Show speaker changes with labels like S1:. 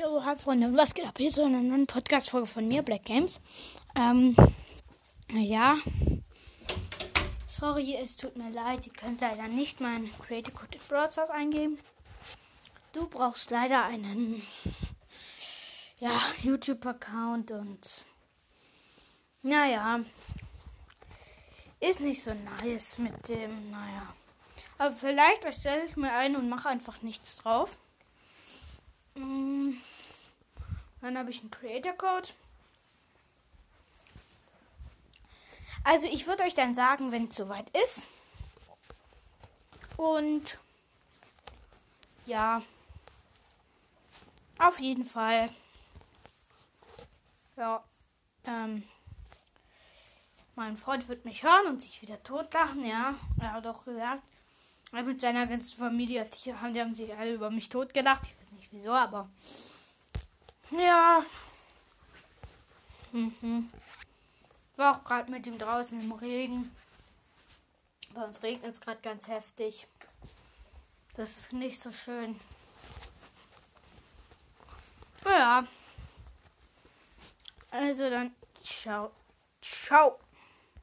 S1: Jo, hi Freunde, und was geht ab? Hier ist eine neue Podcast-Folge von mir, Black Games. Ähm, ja. Sorry, es tut mir leid, ihr könnt leider nicht meinen Creative Code Broadcast eingeben. Du brauchst leider einen, ja, YouTube-Account und, naja, ist nicht so nice mit dem, naja. Aber vielleicht erstelle ich mir einen und mache einfach nichts drauf. Mm. Dann habe ich einen Creator Code. Also ich würde euch dann sagen, wenn es soweit ist. Und ja, auf jeden Fall. Ja, ähm, mein Freund wird mich hören und sich wieder totlachen, ja. Er hat auch gesagt, mit seiner ganzen Familie die haben, die haben sich alle über mich totgelacht. Ich weiß nicht wieso, aber ja. Mhm. War auch gerade mit ihm draußen im Regen. Bei uns regnet es gerade ganz heftig. Das ist nicht so schön. Ja. Also dann, ciao. Ciao.